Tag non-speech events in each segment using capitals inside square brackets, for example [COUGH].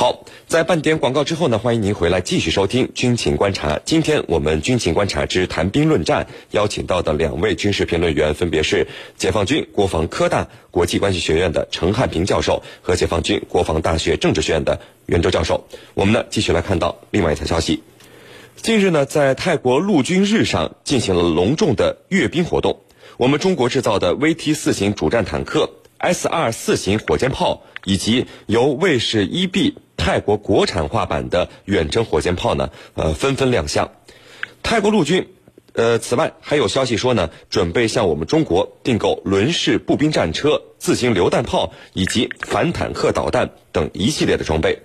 好，在半点广告之后呢，欢迎您回来继续收听军情观察。今天我们军情观察之谈兵论战，邀请到的两位军事评论员分别是解放军国防科大国际关系学院的陈汉平教授和解放军国防大学政治学院的袁周教授。我们呢，继续来看到另外一条消息。近日呢，在泰国陆军日上进行了隆重的阅兵活动。我们中国制造的 VT 四型主战坦克、S 二四型火箭炮，以及由卫士一 B 泰国国产化版的远程火箭炮呢，呃，纷纷亮相。泰国陆军，呃，此外还有消息说呢，准备向我们中国订购轮式步兵战车、自行榴弹炮以及反坦克导弹等一系列的装备。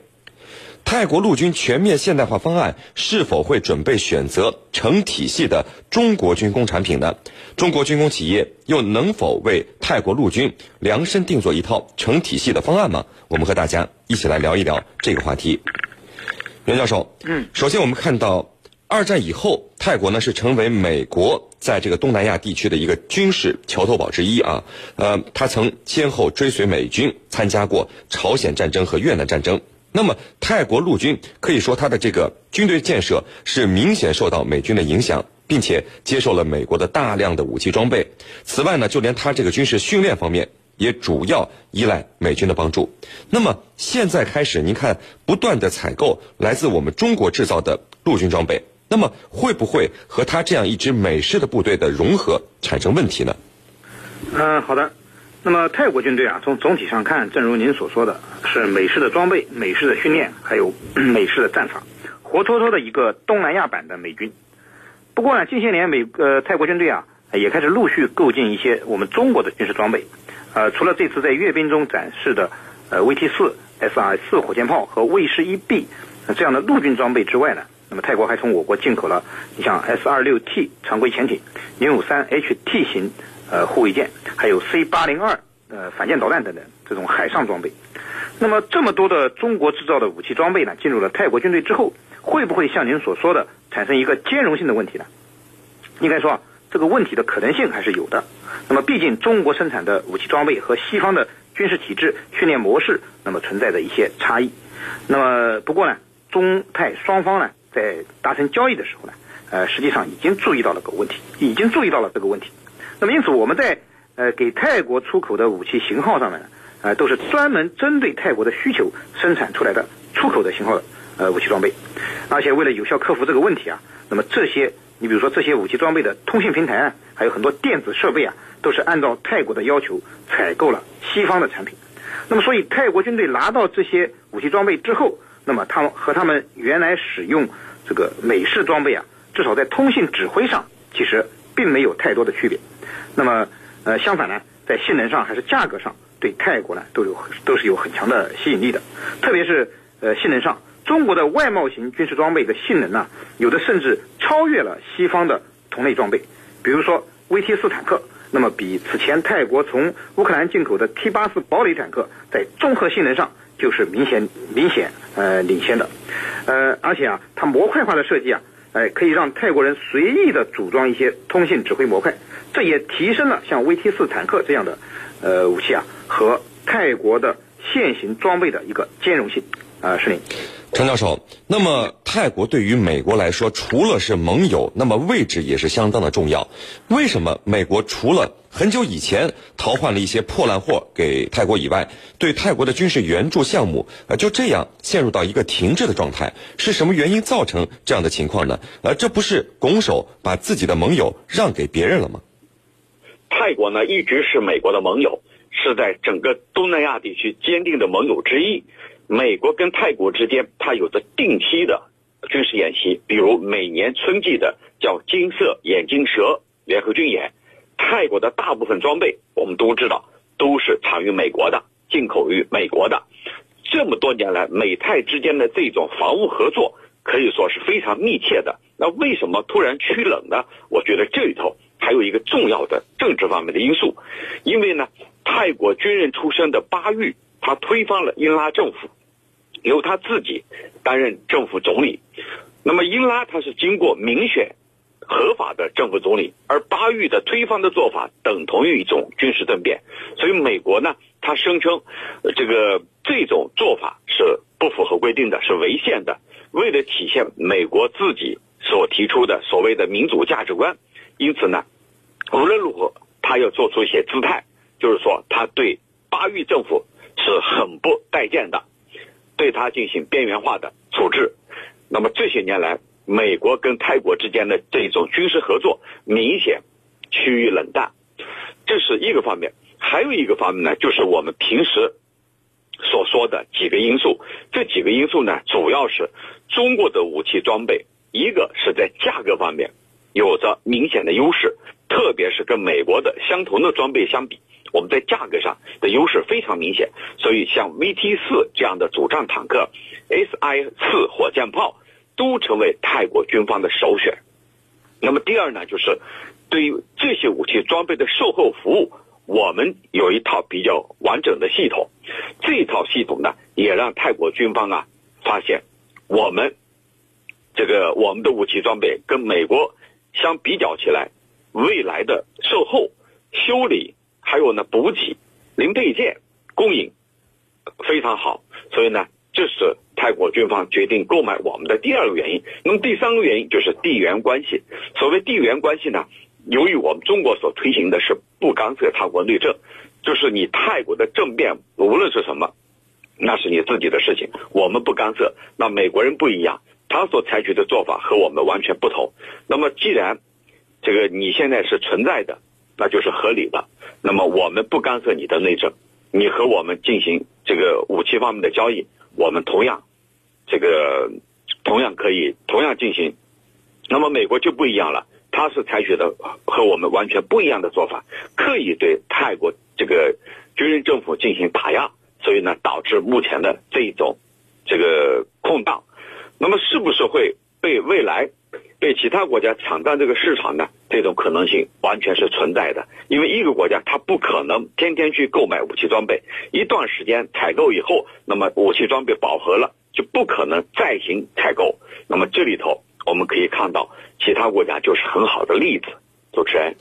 泰国陆军全面现代化方案是否会准备选择成体系的中国军工产品呢？中国军工企业又能否为泰国陆军量身定做一套成体系的方案吗？我们和大家一起来聊一聊这个话题。袁教授，嗯，首先我们看到，二战以后，泰国呢是成为美国在这个东南亚地区的一个军事桥头堡之一啊。呃，他曾先后追随美军参加过朝鲜战争和越南战争。那么，泰国陆军可以说，它的这个军队建设是明显受到美军的影响，并且接受了美国的大量的武器装备。此外呢，就连它这个军事训练方面，也主要依赖美军的帮助。那么，现在开始，您看不断的采购来自我们中国制造的陆军装备，那么会不会和它这样一支美式的部队的融合产生问题呢？嗯，好的。那么泰国军队啊，从总体上看，正如您所说的，是美式的装备、美式的训练，还有 [CLEARS THROAT] 美式的战法，活脱脱的一个东南亚版的美军。不过呢，近些年美呃泰国军队啊，也开始陆续购进一些我们中国的军事装备。呃，除了这次在阅兵中展示的呃 VT 四 SR 四火箭炮和卫士一 B 这样的陆军装备之外呢，那么泰国还从我国进口了你像 S 二六 T 常规潜艇、零五三 HT 型。呃，护卫舰，还有 C 八零二呃反舰导弹等等这种海上装备。那么这么多的中国制造的武器装备呢，进入了泰国军队之后，会不会像您所说的产生一个兼容性的问题呢？应该说啊，这个问题的可能性还是有的。那么毕竟中国生产的武器装备和西方的军事体制、训练模式，那么存在着一些差异。那么不过呢，中泰双方呢在达成交易的时候呢，呃，实际上已经注意到了个问题，已经注意到了这个问题。那么，因此我们在呃给泰国出口的武器型号上面呢，呃都是专门针对泰国的需求生产出来的出口的型号呃武器装备，而且为了有效克服这个问题啊，那么这些你比如说这些武器装备的通信平台啊，还有很多电子设备啊，都是按照泰国的要求采购了西方的产品。那么，所以泰国军队拿到这些武器装备之后，那么他们和他们原来使用这个美式装备啊，至少在通信指挥上，其实并没有太多的区别。那么，呃，相反呢，在性能上还是价格上，对泰国呢都有都是有很强的吸引力的。特别是呃性能上，中国的外贸型军事装备的性能呢，有的甚至超越了西方的同类装备。比如说 VT 四坦克，那么比此前泰国从乌克兰进口的 T 八四堡垒坦克，在综合性能上就是明显明显呃领先的。呃，而且啊，它模块化的设计啊。哎，可以让泰国人随意的组装一些通信指挥模块，这也提升了像 VT 四坦克这样的呃武器啊和泰国的现行装备的一个兼容性啊，是您。陈教授，那么泰国对于美国来说，除了是盟友，那么位置也是相当的重要。为什么美国除了很久以前淘换了一些破烂货给泰国以外，对泰国的军事援助项目呃就这样陷入到一个停滞的状态？是什么原因造成这样的情况呢？呃，这不是拱手把自己的盟友让给别人了吗？泰国呢一直是美国的盟友，是在整个东南亚地区坚定的盟友之一。美国跟泰国之间，它有着定期的军事演习，比如每年春季的叫“金色眼镜蛇”联合军演。泰国的大部分装备，我们都知道都是产于美国的，进口于美国的。这么多年来，美泰之间的这种防务合作可以说是非常密切的。那为什么突然趋冷呢？我觉得这里头还有一个重要的政治方面的因素，因为呢，泰国军人出身的巴育。他推翻了英拉政府，由他自己担任政府总理。那么英拉他是经过民选合法的政府总理，而巴育的推翻的做法等同于一种军事政变。所以美国呢，他声称这个这种做法是不符合规定的，是违宪的。为了体现美国自己所提出的所谓的民主价值观，因此呢，无论如何，他要做出一些姿态，就是说他对巴育政府是很不待见的，对他进行边缘化的处置。那么这些年来，美国跟泰国之间的这种军事合作明显趋于冷淡，这是一个方面。还有一个方面呢，就是我们平时所说的几个因素。这几个因素呢，主要是中国的武器装备，一个是在价格方面有着明显的优势，特别是跟美国的相同的装备相比，我们在价格上的优势非常明显。所以，像 VT 四这样的主战坦克，SI 四火箭炮都成为泰国军方的首选。那么，第二呢，就是对于这些武器装备的售后服务。我们有一套比较完整的系统，这套系统呢，也让泰国军方啊发现，我们这个我们的武器装备跟美国相比较起来，未来的售后、修理还有呢补给、零配件供应非常好，所以呢，这是泰国军方决定购买我们的第二个原因。那么第三个原因就是地缘关系。所谓地缘关系呢？由于我们中国所推行的是不干涉他国内政，就是你泰国的政变无论是什么，那是你自己的事情，我们不干涉。那美国人不一样，他所采取的做法和我们完全不同。那么既然这个你现在是存在的，那就是合理的。那么我们不干涉你的内政，你和我们进行这个武器方面的交易，我们同样这个同样可以同样进行。那么美国就不一样了。他是采取的和我们完全不一样的做法，刻意对泰国这个军人政府进行打压，所以呢，导致目前的这一种这个空档。那么，是不是会被未来被其他国家抢占这个市场呢？这种可能性完全是存在的，因为一个国家它不可能天天去购买武器装备，一段时间采购以后，那么武器装备饱和了，就不可能再行采购。那么这里头。我们可以看到，其他国家就是很好的例子。主持人，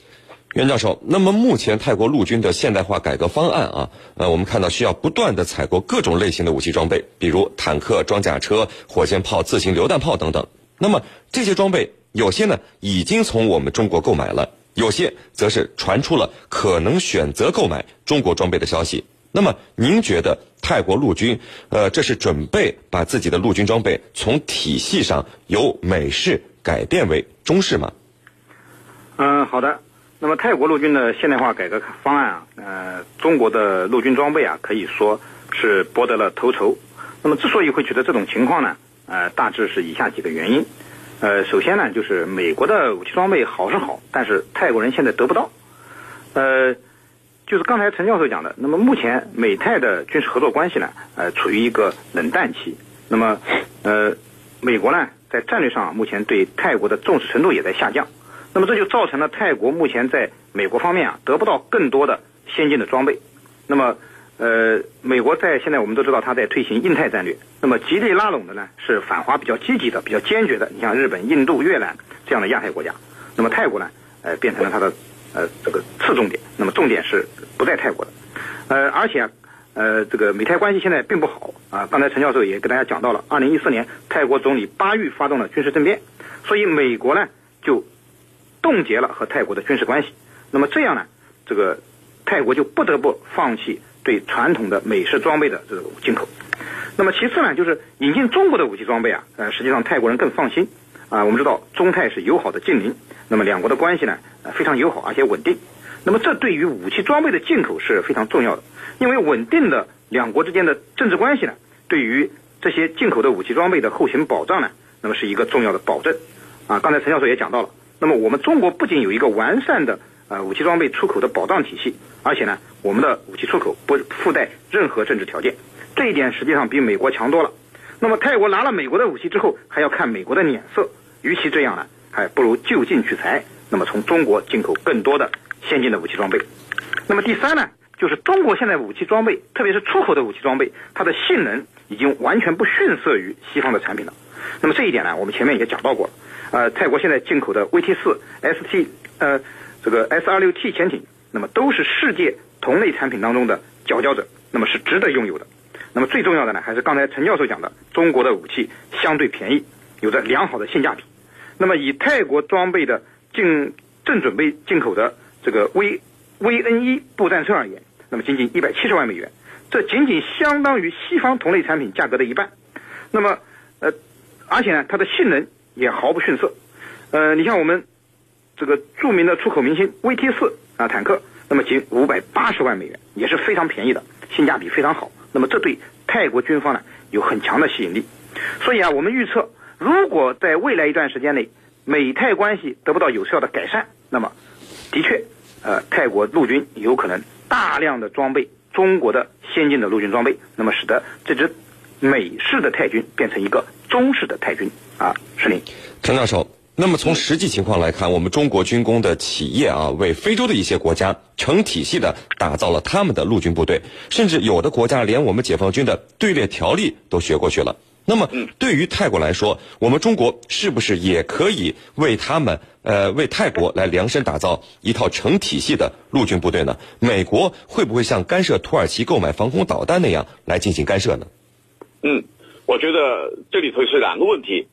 袁教授，那么目前泰国陆军的现代化改革方案啊，呃，我们看到需要不断的采购各种类型的武器装备，比如坦克、装甲车、火箭炮、自行榴弹炮等等。那么这些装备有些呢已经从我们中国购买了，有些则是传出了可能选择购买中国装备的消息。那么您觉得？泰国陆军，呃，这是准备把自己的陆军装备从体系上由美式改变为中式吗？嗯，好的。那么泰国陆军的现代化改革方案啊，呃，中国的陆军装备啊，可以说是博得了头筹。那么之所以会取得这种情况呢，呃，大致是以下几个原因。呃，首先呢，就是美国的武器装备好是好，但是泰国人现在得不到。呃。就是刚才陈教授讲的，那么目前美泰的军事合作关系呢，呃，处于一个冷淡期。那么，呃，美国呢，在战略上目前对泰国的重视程度也在下降。那么这就造成了泰国目前在美国方面啊，得不到更多的先进的装备。那么，呃，美国在现在我们都知道，他在推行印太战略。那么极力拉拢的呢，是反华比较积极的、比较坚决的。你像日本、印度、越南这样的亚太国家。那么泰国呢，呃，变成了它的。呃，这个次重点，那么重点是不在泰国的，呃，而且，呃，这个美泰关系现在并不好啊。刚才陈教授也给大家讲到了，二零一四年泰国总理巴育发动了军事政变，所以美国呢就冻结了和泰国的军事关系。那么这样呢，这个泰国就不得不放弃对传统的美式装备的这种进口。那么其次呢，就是引进中国的武器装备啊，呃，实际上泰国人更放心啊。我们知道中泰是友好的近邻。那么两国的关系呢，呃非常友好而且稳定。那么这对于武器装备的进口是非常重要的，因为稳定的两国之间的政治关系呢，对于这些进口的武器装备的后勤保障呢，那么是一个重要的保证。啊，刚才陈教授也讲到了，那么我们中国不仅有一个完善的呃武器装备出口的保障体系，而且呢，我们的武器出口不附带任何政治条件，这一点实际上比美国强多了。那么泰国拿了美国的武器之后，还要看美国的脸色，与其这样呢？还不如就近取材，那么从中国进口更多的先进的武器装备。那么第三呢，就是中国现在武器装备，特别是出口的武器装备，它的性能已经完全不逊色于西方的产品了。那么这一点呢，我们前面也讲到过了。呃，泰国现在进口的 VT 四、ST 呃这个 S 二六 T 潜艇，那么都是世界同类产品当中的佼佼者，那么是值得拥有的。那么最重要的呢，还是刚才陈教授讲的，中国的武器相对便宜，有着良好的性价比。那么以泰国装备的进正准备进口的这个 V VN 一步战车而言，那么仅仅一百七十万美元，这仅仅相当于西方同类产品价格的一半。那么呃，而且呢，它的性能也毫不逊色。呃，你像我们这个著名的出口明星 VT 四啊坦克，那么仅五百八十万美元，也是非常便宜的，性价比非常好。那么这对泰国军方呢有很强的吸引力。所以啊，我们预测，如果在未来一段时间内，美泰关系得不到有效的改善，那么的确，呃，泰国陆军有可能大量的装备中国的先进的陆军装备，那么使得这支美式的泰军变成一个中式的泰军啊。是您，陈教授。那么从实际情况来看，我们中国军工的企业啊，为非洲的一些国家成体系的打造了他们的陆军部队，甚至有的国家连我们解放军的队列条例都学过去了。那么，对于泰国来说，我们中国是不是也可以为他们呃为泰国来量身打造一套成体系的陆军部队呢？美国会不会像干涉土耳其购买防空导弹那样来进行干涉呢？嗯，我觉得这里头是两个问题。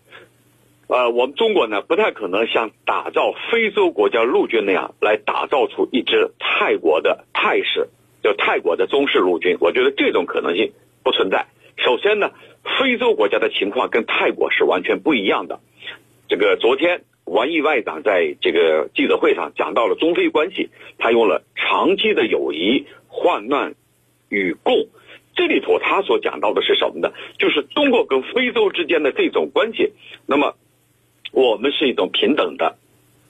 呃，我们中国呢，不太可能像打造非洲国家陆军那样来打造出一支泰国的泰式，就泰国的中式陆军。我觉得这种可能性不存在。首先呢，非洲国家的情况跟泰国是完全不一样的。这个昨天王毅外长在这个记者会上讲到了中非关系，他用了长期的友谊患难与共。这里头他所讲到的是什么呢？就是中国跟非洲之间的这种关系。那么。我们是一种平等的，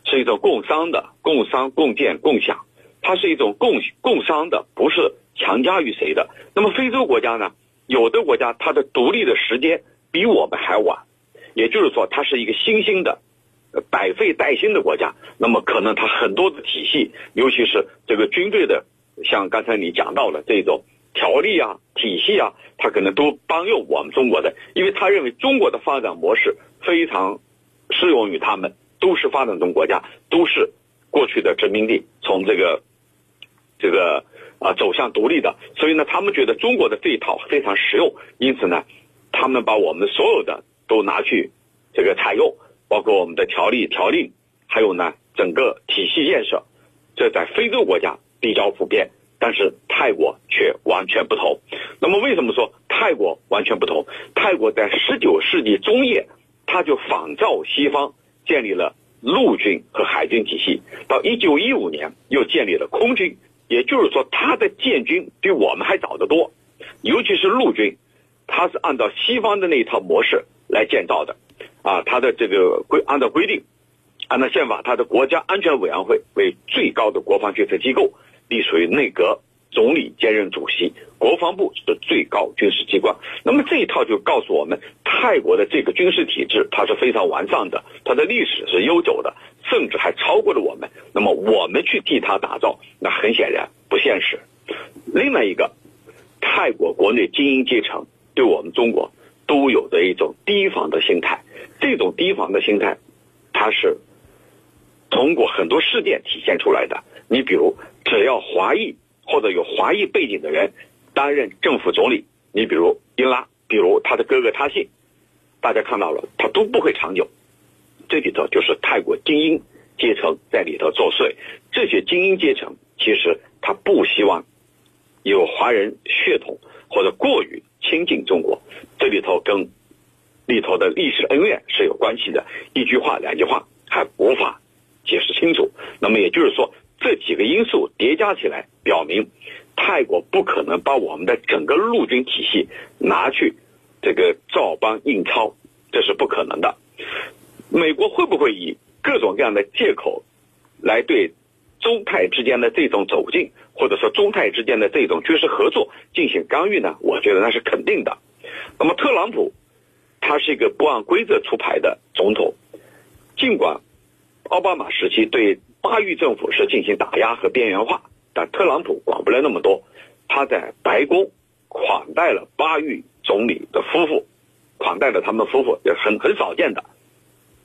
是一种共商的，共商共建共享，它是一种共共商的，不是强加于谁的。那么非洲国家呢？有的国家它的独立的时间比我们还晚，也就是说，它是一个新兴的、百废待兴的国家。那么可能它很多的体系，尤其是这个军队的，像刚才你讲到的这种条例啊、体系啊，它可能都帮用我们中国的，因为他认为中国的发展模式非常。适用于他们，都是发展中国家，都是过去的殖民地，从这个这个啊走向独立的，所以呢，他们觉得中国的这一套非常实用，因此呢，他们把我们所有的都拿去这个采用，包括我们的条例条令，还有呢整个体系建设，这在非洲国家比较普遍，但是泰国却完全不同。那么为什么说泰国完全不同？泰国在十九世纪中叶。他就仿照西方建立了陆军和海军体系，到一九一五年又建立了空军，也就是说他的建军比我们还早得多，尤其是陆军，他是按照西方的那一套模式来建造的，啊，他的这个规按照规定，按照宪法，他的国家安全委员会为最高的国防决策机构，隶属于内阁。总理兼任主席，国防部是最高军事机关。那么这一套就告诉我们，泰国的这个军事体制它是非常完善的，它的历史是悠久的，甚至还超过了我们。那么我们去替它打造，那很显然不现实。另外一个，泰国国内精英阶层对我们中国都有着一种提防的心态，这种提防的心态，它是通过很多事件体现出来的。你比如，只要华裔。或者有华裔背景的人担任政府总理，你比如英拉，比如他的哥哥他信，大家看到了，他都不会长久。这里头就是泰国精英阶层在里头作祟。这些精英阶层其实他不希望有华人血统或者过于亲近中国。这里头跟里头的历史恩怨是有关系的，一句话两句话还无法解释清楚。那么也就是说。这几个因素叠加起来，表明泰国不可能把我们的整个陆军体系拿去这个照搬印钞，这是不可能的。美国会不会以各种各样的借口来对中泰之间的这种走近，或者说中泰之间的这种军事合作进行干预呢？我觉得那是肯定的。那么特朗普他是一个不按规则出牌的总统，尽管奥巴马时期对。巴育政府是进行打压和边缘化，但特朗普管不了那么多。他在白宫款待了巴育总理的夫妇，款待了他们夫妇也很很少见的。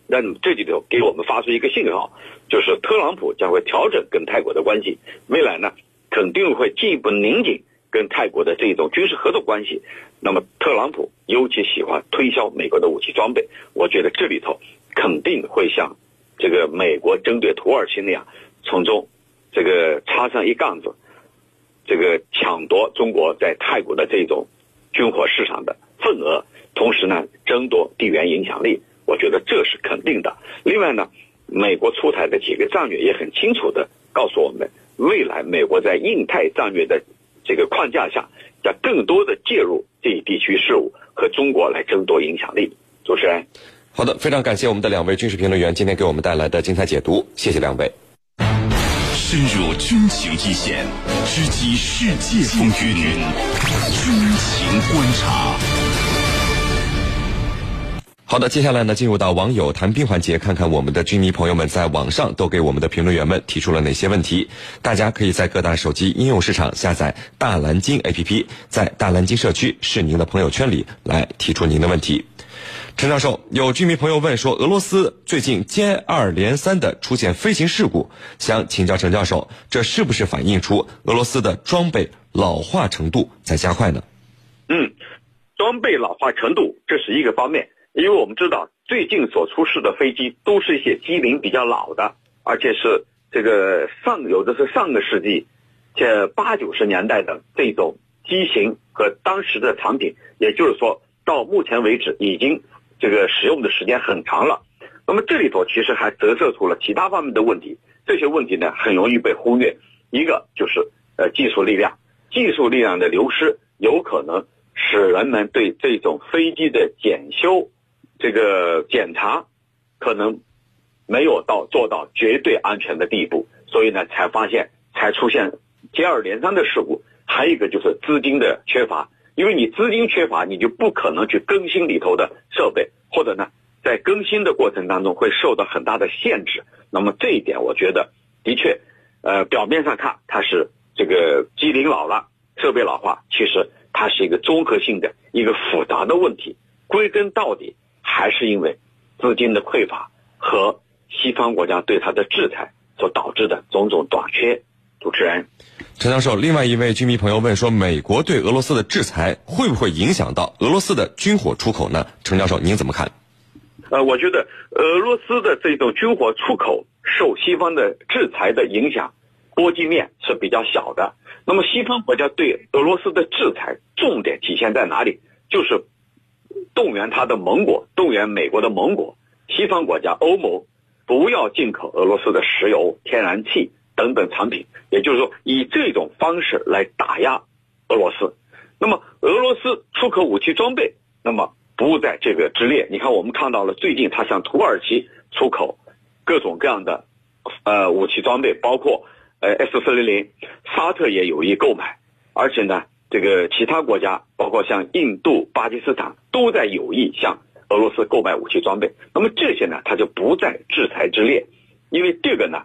那这里头给我们发出一个信号，就是特朗普将会调整跟泰国的关系，未来呢肯定会进一步拧紧跟泰国的这种军事合作关系，那么特朗普尤其喜欢推销美国的武器装备。我觉得这里头肯定会像这个美国针对土耳其那样，从中这个插上一杠子，这个抢夺中国在泰国的这种军火市场的份额，同时呢争夺地缘影响力。我觉得这是肯定的。另外呢，美国出台的几个战略也很清楚的告诉我们，未来美国在印太战略的。这个框架下，要更多的介入这一地区事务，和中国来争夺影响力。主持人，好的，非常感谢我们的两位军事评论员今天给我们带来的精彩解读，谢谢两位。深入军情一线，直击世界风云，军情观察。好的，接下来呢，进入到网友谈兵环节，看看我们的军迷朋友们在网上都给我们的评论员们提出了哪些问题。大家可以在各大手机应用市场下载大蓝鲸 APP，在大蓝鲸社区是您的朋友圈里来提出您的问题。陈教授，有居民朋友问说，俄罗斯最近接二连三的出现飞行事故，想请教陈教授，这是不是反映出俄罗斯的装备老化程度在加快呢？嗯，装备老化程度这是一个方面。因为我们知道，最近所出事的飞机都是一些机龄比较老的，而且是这个上有的是上个世纪，这八九十年代的这种机型和当时的产品，也就是说到目前为止已经这个使用的时间很长了。那么这里头其实还折射出了其他方面的问题，这些问题呢很容易被忽略。一个就是呃技术力量，技术力量的流失有可能使人们对这种飞机的检修。这个检查可能没有到做到绝对安全的地步，所以呢，才发现才出现接二连三的事故。还有一个就是资金的缺乏，因为你资金缺乏，你就不可能去更新里头的设备，或者呢，在更新的过程当中会受到很大的限制。那么这一点，我觉得的确，呃，表面上看它是这个机龄老了，设备老化，其实它是一个综合性的一个复杂的问题。归根到底。还是因为资金的匮乏和西方国家对它的制裁所导致的种种短缺。主持人，陈教授，另外一位军迷朋友问说，美国对俄罗斯的制裁会不会影响到俄罗斯的军火出口呢？陈教授，您怎么看？呃，我觉得俄罗斯的这种军火出口受西方的制裁的影响，波及面是比较小的。那么西方国家对俄罗斯的制裁重点体现在哪里？就是。动员他的盟国，动员美国的盟国，西方国家、欧盟，不要进口俄罗斯的石油、天然气等等产品。也就是说，以这种方式来打压俄罗斯。那么，俄罗斯出口武器装备，那么不在这个之列。你看，我们看到了最近他向土耳其出口各种各样的呃武器装备，包括呃 S 四零零，沙特也有意购买，而且呢。这个其他国家，包括像印度、巴基斯坦，都在有意向俄罗斯购买武器装备。那么这些呢，它就不在制裁之列，因为这个呢，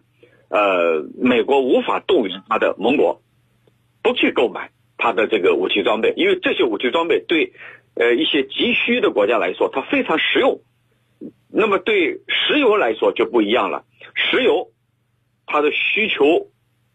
呃，美国无法动员他的盟国不去购买他的这个武器装备，因为这些武器装备对呃一些急需的国家来说，它非常实用。那么对石油来说就不一样了，石油它的需求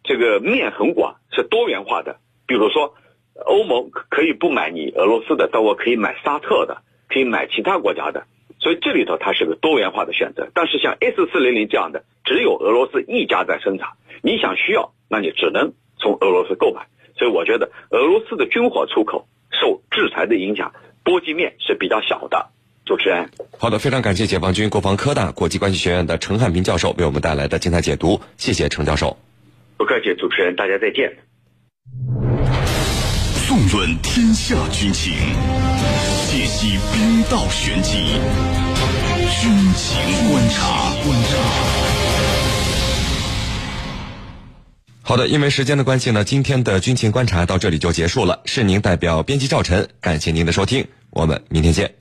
这个面很广，是多元化的，比如说。欧盟可以不买你俄罗斯的，但我可以买沙特的，可以买其他国家的，所以这里头它是个多元化的选择。但是像 S 四零零这样的，只有俄罗斯一家在生产，你想需要，那你只能从俄罗斯购买。所以我觉得俄罗斯的军火出口受制裁的影响，波及面是比较小的。主持人，好的，非常感谢解放军国防科大国际关系学院的陈汉平教授为我们带来的精彩解读，谢谢陈教授。不客气，主持人，大家再见。纵论天下军情，解析兵道玄机，军情观察。观察。好的，因为时间的关系呢，今天的军情观察到这里就结束了。是您代表编辑赵晨，感谢您的收听，我们明天见。